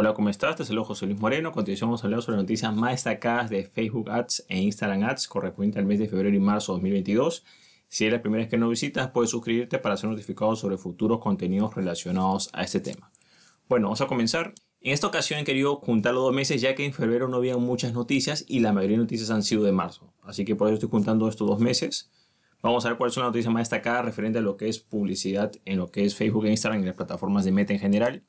Hola, ¿cómo estás? Te saludo José Luis Moreno. A continuación vamos a hablar sobre las noticias más destacadas de Facebook Ads e Instagram Ads correspondientes al mes de febrero y marzo de 2022. Si es la primera vez que nos visitas, puedes suscribirte para ser notificado sobre futuros contenidos relacionados a este tema. Bueno, vamos a comenzar. En esta ocasión he querido juntar los dos meses ya que en febrero no había muchas noticias y la mayoría de noticias han sido de marzo. Así que por eso estoy juntando estos dos meses. Vamos a ver cuáles son las noticias más destacadas referente a lo que es publicidad en lo que es Facebook e Instagram y las plataformas de Meta en general.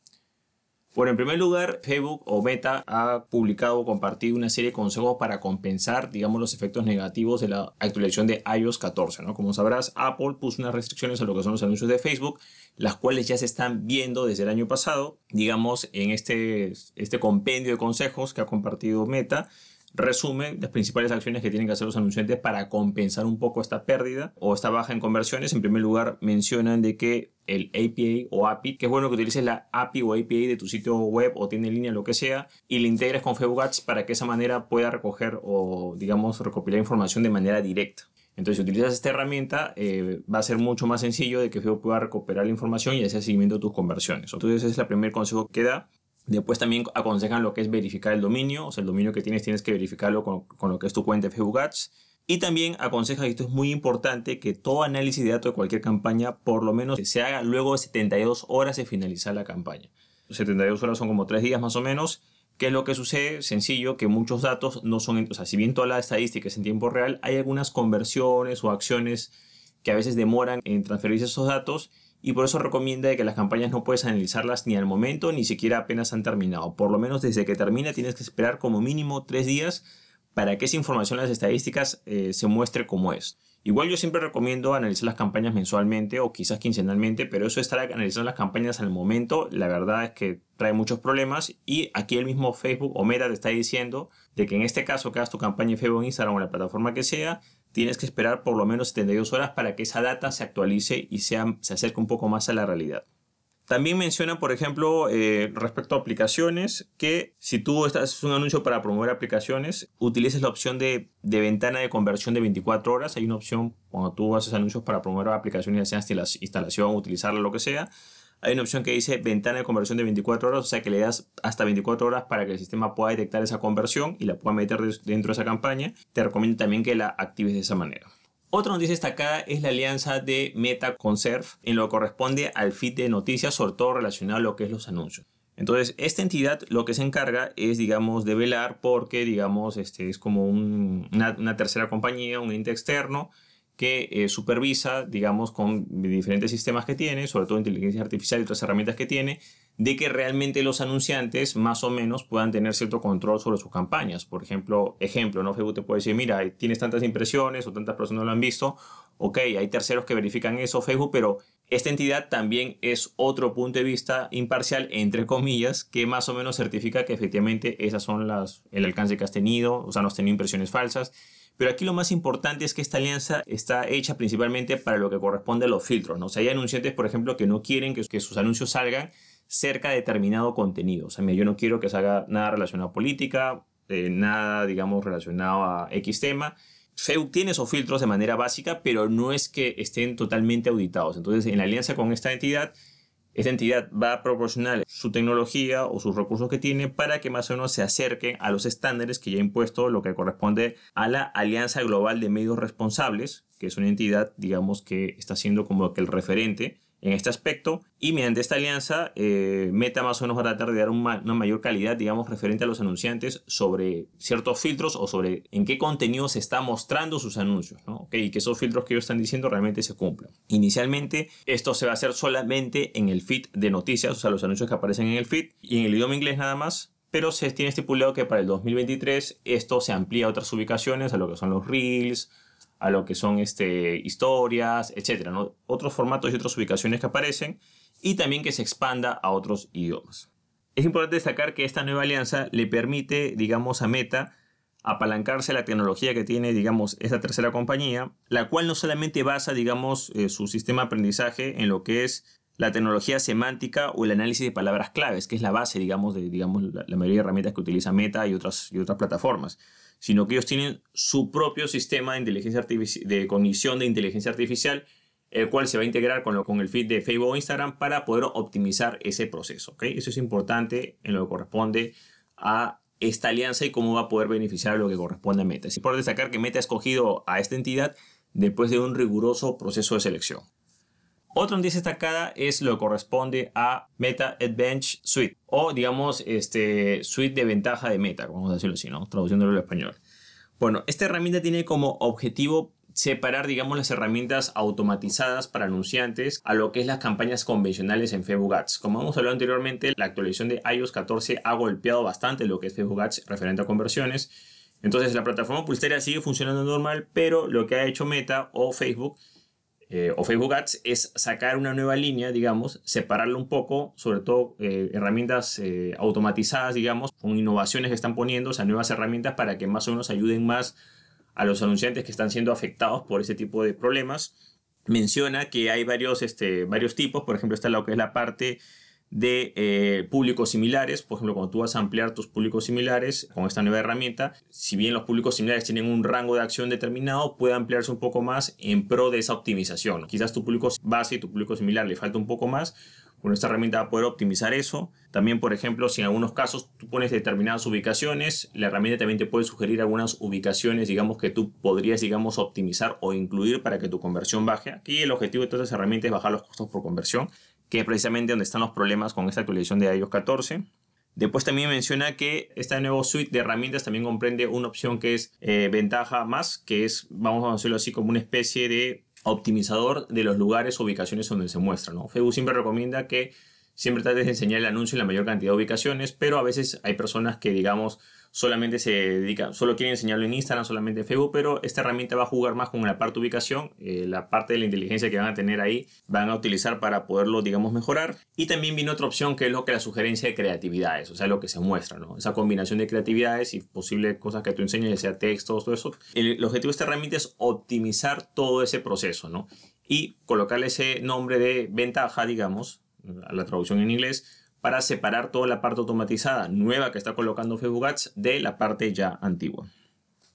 Bueno, en primer lugar, Facebook o Meta ha publicado o compartido una serie de consejos para compensar, digamos, los efectos negativos de la actualización de iOS 14, ¿no? Como sabrás, Apple puso unas restricciones a lo que son los anuncios de Facebook, las cuales ya se están viendo desde el año pasado, digamos, en este, este compendio de consejos que ha compartido Meta resume las principales acciones que tienen que hacer los anunciantes para compensar un poco esta pérdida o esta baja en conversiones. En primer lugar, mencionan de que el API o API, que es bueno que utilices la API o API de tu sitio web o tiene línea, lo que sea, y le integres con Facebook Ads para que esa manera pueda recoger o, digamos, recopilar información de manera directa. Entonces, si utilizas esta herramienta, eh, va a ser mucho más sencillo de que Facebook pueda recuperar la información y hacer seguimiento de tus conversiones. Entonces, ese es el primer consejo que da. Después también aconsejan lo que es verificar el dominio, o sea, el dominio que tienes tienes que verificarlo con, con lo que es tu cuenta de Facebook Ads. Y también aconseja, y esto es muy importante, que todo análisis de datos de cualquier campaña por lo menos se haga luego de 72 horas de finalizar la campaña. 72 horas son como 3 días más o menos. ¿Qué es lo que sucede? Sencillo, que muchos datos no son, o sea, si bien toda la estadística es en tiempo real, hay algunas conversiones o acciones que a veces demoran en transferirse esos datos y por eso recomienda que las campañas no puedes analizarlas ni al momento ni siquiera apenas han terminado. Por lo menos desde que termina tienes que esperar como mínimo tres días para que esa información las estadísticas eh, se muestre como es. Igual yo siempre recomiendo analizar las campañas mensualmente o quizás quincenalmente, pero eso de estar analizando las campañas al momento, la verdad es que trae muchos problemas y aquí el mismo Facebook o Meta te está diciendo de que en este caso que hagas tu campaña en Facebook, Instagram o la plataforma que sea, tienes que esperar por lo menos 72 horas para que esa data se actualice y se acerque un poco más a la realidad. También menciona, por ejemplo, eh, respecto a aplicaciones, que si tú estás un anuncio para promover aplicaciones, utilices la opción de, de, ventana de conversión de 24 horas. Hay una opción cuando tú haces anuncios para promover aplicaciones, ya sea instalación, utilizarla, lo que sea hay una opción que dice ventana de conversión de 24 horas, o sea que le das hasta 24 horas para que el sistema pueda detectar esa conversión y la pueda meter dentro de esa campaña. Te recomiendo también que la actives de esa manera. Otra noticia destacada es la alianza de Meta con Surf en lo que corresponde al feed de noticias, sobre todo relacionado a lo que es los anuncios. Entonces, esta entidad lo que se encarga es, digamos, de velar porque, digamos, este es como una, una tercera compañía, un ente externo que eh, supervisa, digamos, con diferentes sistemas que tiene, sobre todo inteligencia artificial y otras herramientas que tiene, de que realmente los anunciantes más o menos puedan tener cierto control sobre sus campañas. Por ejemplo, ejemplo, ¿no? Facebook te puede decir, mira, tienes tantas impresiones o tantas personas lo han visto, ok, hay terceros que verifican eso, Facebook, pero esta entidad también es otro punto de vista imparcial, entre comillas, que más o menos certifica que efectivamente esas son las, el alcance que has tenido, o sea, no has tenido impresiones falsas pero aquí lo más importante es que esta alianza está hecha principalmente para lo que corresponde a los filtros. ¿no? O sea, hay anunciantes, por ejemplo, que no quieren que, sus anuncios salgan cerca de determinado contenido. O sea, yo no quiero que salga nada relacionado a política, eh, nada, digamos, relacionado a X tema. Facebook tiene esos filtros de manera básica, pero no es que estén totalmente auditados. Entonces, en la alianza con esta entidad, esta entidad va a proporcionar su tecnología o sus recursos que tiene para que más o menos se acerquen a los estándares que ya ha impuesto lo que corresponde a la Alianza Global de Medios Responsables, que es una entidad, digamos, que está siendo como que el referente en este aspecto y mediante esta alianza eh, Meta más o menos va a tratar de dar una, mayor calidad digamos referente a los anunciantes sobre ciertos filtros o sobre en qué contenido se está mostrando sus anuncios ¿no? y que esos filtros que ellos están diciendo realmente se cumplan inicialmente esto se va a hacer solamente en el feed de noticias o sea los anuncios que aparecen en el feed y en el idioma inglés nada más pero se tiene estipulado que para el 2023 esto se amplía a otras ubicaciones a lo que son los reels a lo que son este, historias, ¿no? Otros formatos y otras ubicaciones que aparecen y también que se expanda a otros idiomas. Es importante destacar que esta nueva alianza le permite, digamos, a Meta apalancarse la tecnología que tiene, digamos, esta tercera compañía, la cual no solamente basa, digamos, eh, su sistema de aprendizaje en lo que es la tecnología semántica o el análisis de palabras claves, que es la base, digamos, de digamos, la, mayoría de herramientas que utiliza Meta y otras, y otras plataformas, sino que ellos tienen su propio sistema de, inteligencia de cognición de inteligencia artificial, el cual se va a integrar con, lo, con el feed de Facebook o Instagram para poder optimizar ese proceso. ¿okay? Eso es importante en lo que corresponde a esta alianza y cómo va a poder beneficiar a lo que corresponde a Meta. Es importante destacar que Meta ha escogido a esta entidad después de un riguroso proceso de selección. Otra noticia destacada es lo que corresponde a Meta Advantage Suite o digamos este suite de ventaja de Meta, vamos a decirlo así, ¿no? Traduciéndolo al español. Bueno, esta herramienta tiene como objetivo separar, digamos, las herramientas automatizadas para anunciantes a lo que es las campañas convencionales en Facebook Ads. Como hemos hablado anteriormente, la actualización de iOS 14 ha golpeado bastante lo que es Facebook Ads referente a conversiones. Entonces la plataforma publicitaria sigue funcionando normal, pero lo que ha hecho Meta o Facebook eh, o Facebook Ads es sacar una nueva línea, digamos, separarlo un poco, sobre todo eh, herramientas eh, automatizadas, digamos, con innovaciones que están poniendo, o sea, nuevas herramientas para que más o menos ayuden más a los anunciantes que están siendo afectados por ese tipo de problemas. Menciona que hay varios, este, varios tipos, por ejemplo, está lo que es la parte de eh, públicos similares. Por ejemplo, cuando tú vas a ampliar tus públicos similares con esta nueva herramienta, si bien los públicos similares tienen un rango de acción determinado, puede ampliarse un poco más en pro de esa optimización. Quizás tu público base y tu público similar le falta un poco más, con esta herramienta va a poder optimizar eso. También, por ejemplo, si en algunos casos tú pones determinadas ubicaciones, la herramienta también te puede sugerir algunas ubicaciones, digamos, que tú podrías, digamos, optimizar o incluir para que tu conversión baje. Aquí el objetivo de todas estas herramientas es bajar los costos por conversión, que es precisamente donde están los problemas con esta actualización de iOS 14. Después también menciona que esta nueva suite de herramientas también comprende una opción que es eh, ventaja más, que es, vamos a decirlo así, como una especie de optimizador de los lugares o ubicaciones donde se muestra. Facebook siempre recomienda que siempre trates de enseñar el anuncio en la mayor cantidad de ubicaciones, pero a veces hay personas que, digamos, solamente se dedican, solo quieren enseñarlo en Instagram, solamente en Facebook, pero esta herramienta va a jugar más con la parte ubicación, eh, la parte de la inteligencia que van a tener ahí, van a utilizar para poderlo, digamos, mejorar. Y también viene otra opción que es lo que la sugerencia de creatividades, o sea, lo que se muestra, ¿no? Esa combinación de creatividades y posibles cosas que tú enseñes, ya sea textos, todo eso. El, el objetivo de esta herramienta es optimizar todo ese proceso, ¿no? Y colocarle ese nombre de ventaja, digamos, la traducción en inglés, para separar toda la parte automatizada nueva que está colocando Facebook de la parte ya antigua.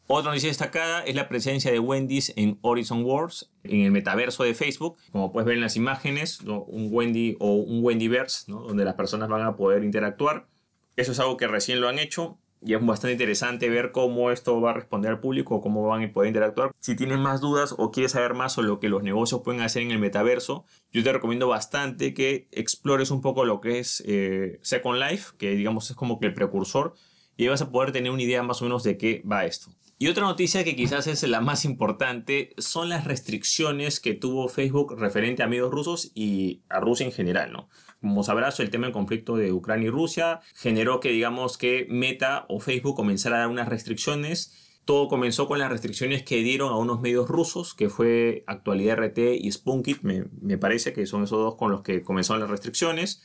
Otra noticia destacada es la presencia de Wendy's en Horizon Wars, en el metaverso de Facebook. Como puedes ver en las imágenes, un Wendy o un Wendyverse, donde las personas van a poder interactuar. Eso es algo que recién lo han hecho y es bastante interesante ver cómo esto va a responder al público, cómo van a poder interactuar. Si tienes más dudas o quieres saber más sobre lo que los negocios pueden hacer en el metaverso, yo te recomiendo bastante que explores un poco lo que es eh, Second Life, que digamos es como que el precursor, y vas a poder tener una idea más o menos de qué va esto. Y otra noticia que quizás es la más importante son las restricciones que tuvo Facebook referente a medios rusos y a Rusia en general, ¿no? Como sabrás, el tema del conflicto de Ucrania y Rusia generó que, digamos, que Meta o Facebook comenzara a dar unas restricciones. Todo comenzó con las restricciones que dieron a unos medios rusos, que fue Actualidad RT y Spunkit, me, me parece que son esos dos con los que comenzaron las restricciones.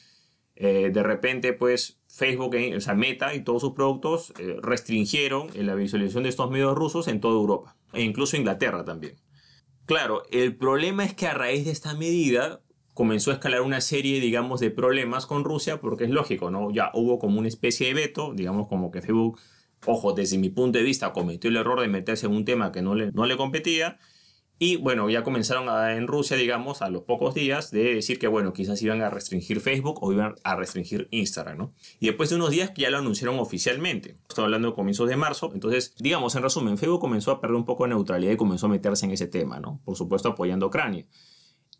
Eh, de repente, pues Facebook, eh, o sea, Meta y todos sus productos eh, restringieron la visualización de estos medios rusos en toda Europa, e incluso Inglaterra también. Claro, el problema es que a raíz de esta medida, comenzó a escalar una serie, digamos, de problemas con Rusia, porque es lógico, ¿no? Ya hubo como una especie de veto, digamos, como que Facebook, ojo, desde mi punto de vista, cometió el error de meterse en un tema que no le, no le competía. Y bueno, ya comenzaron en Rusia, digamos, a los pocos días de decir que, bueno, quizás iban a restringir Facebook o iban a restringir Instagram, ¿no? Y después de unos días ya lo anunciaron oficialmente. Estoy hablando de comienzos de marzo. Entonces, digamos, en resumen, Facebook comenzó a perder un poco de neutralidad y comenzó a meterse en ese tema, ¿no? Por supuesto, apoyando a Ucrania.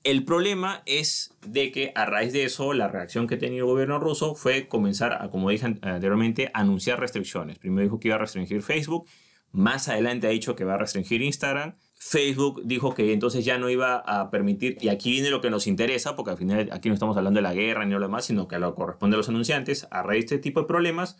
El problema es de que a raíz de eso, la reacción que tenía el gobierno ruso fue comenzar, a, como dije anteriormente, a anunciar restricciones. Primero dijo que iba a restringir Facebook, más adelante ha dicho que va a restringir Instagram. Facebook dijo que entonces ya no iba a permitir, y aquí viene lo que nos interesa, porque al final aquí no estamos hablando de la guerra ni lo demás, sino que lo corresponde a los anunciantes. A raíz de este tipo de problemas,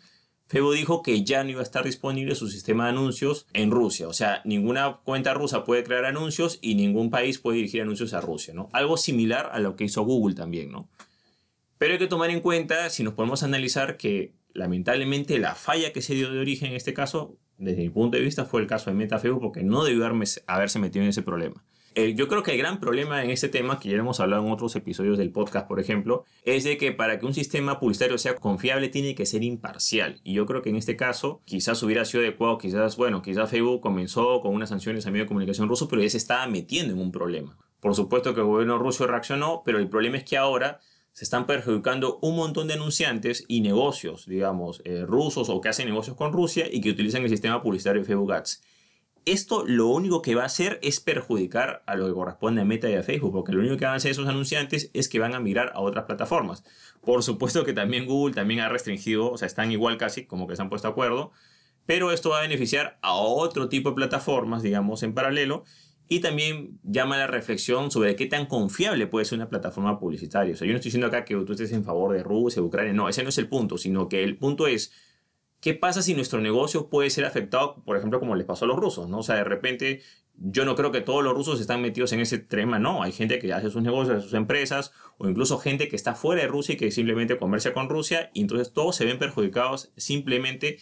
Facebook dijo que ya no iba a estar disponible su sistema de anuncios en Rusia. O sea, ninguna cuenta rusa puede crear anuncios y ningún país puede dirigir anuncios a Rusia, ¿no? Algo similar a lo que hizo Google también, ¿no? Pero hay que tomar en cuenta, si nos podemos analizar, que lamentablemente la falla que se dio de origen en este caso, desde mi punto de vista, fue el caso de Meta Facebook porque no debió haberse metido en ese problema. Yo creo que el gran problema en este tema, que ya hemos hablado en otros episodios del podcast, por ejemplo, es de que para que un sistema publicitario sea confiable tiene que ser imparcial. Y yo creo que en este caso quizás hubiera sido adecuado, quizás, bueno, quizás Facebook comenzó con unas sanciones a medio de comunicación ruso, pero ya se estaba metiendo en un problema. Por supuesto que el gobierno ruso reaccionó, pero el problema es que ahora se están perjudicando un montón de anunciantes y negocios, digamos, eh, rusos o que hacen negocios con Rusia y que utilizan el sistema publicitario de Facebook Ads. Esto lo único que va a hacer es perjudicar a lo que corresponde a Meta y a Facebook, porque lo único que van a hacer esos anunciantes es que van a mirar a otras plataformas. Por supuesto que también Google también ha restringido, o sea, están igual casi, como que se han puesto de acuerdo, pero esto va a beneficiar a otro tipo de plataformas, digamos, en paralelo, y también llama la reflexión sobre qué tan confiable puede ser una plataforma publicitaria. O sea, yo no estoy diciendo acá que tú estés en favor de Rusia, Ucrania, no, ese no es el punto, sino que el punto es, ¿qué pasa si nuestro negocio puede ser afectado, por ejemplo, como les pasó a los rusos? ¿no? O sea, de repente, yo no creo que todos los rusos están metidos en ese tema, no, hay gente que hace sus negocios, sus empresas, o incluso gente que está fuera de Rusia y que simplemente comercia con Rusia, y entonces todos se ven perjudicados simplemente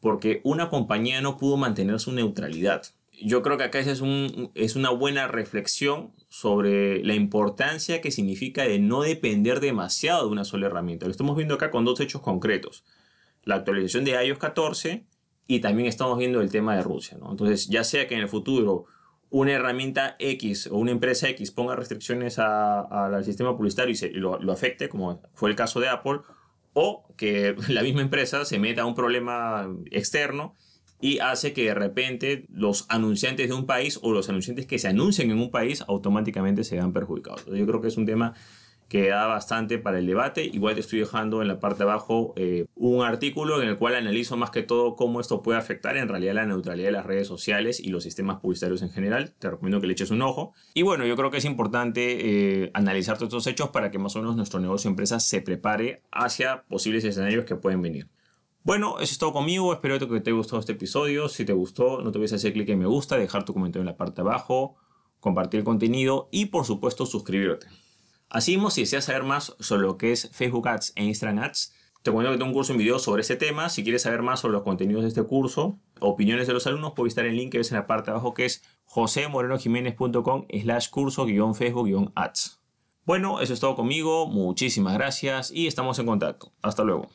porque una compañía no pudo mantener su neutralidad yo creo que acá es, un, es una buena reflexión sobre la importancia que significa de no depender demasiado de una sola herramienta. Lo estamos viendo acá con dos hechos concretos. La actualización de iOS 14 y también estamos viendo el tema de Rusia. ¿no? Entonces, ya sea que en el futuro una herramienta X o una empresa X ponga restricciones al sistema publicitario y, lo, lo afecte, como fue el caso de Apple, o que la misma empresa se meta a un problema externo y hace que de repente los anunciantes de un país o los anunciantes que se anuncian en un país automáticamente se vean perjudicados. Yo creo que es un tema que da bastante para el debate. Igual te estoy dejando en la parte de abajo eh, un artículo en el cual analizo más que todo cómo esto puede afectar en realidad la neutralidad de las redes sociales y los sistemas publicitarios en general. Te recomiendo que le eches un ojo. Y bueno, yo creo que es importante eh, analizar todos estos hechos para que más o menos nuestro negocio empresa se prepare hacia posibles escenarios que pueden venir. Bueno, eso es todo conmigo. Espero que te haya gustado este episodio. Si te gustó, no te olvides hacer clic en me gusta, dejar tu comentario en la parte de abajo, compartir el contenido y por supuesto suscribirte. Así mismo, si deseas saber más sobre lo que es Facebook Ads e Instagram Ads, te cuento que tengo un curso en video sobre ese tema. Si quieres saber más sobre los contenidos de este curso, opiniones de los alumnos, puedes estar en el link que ves en la parte de abajo que es josemorenojiménez.com slash curso guion Facebook guion ads. Bueno, eso es todo conmigo. Muchísimas gracias y estamos en contacto. Hasta luego.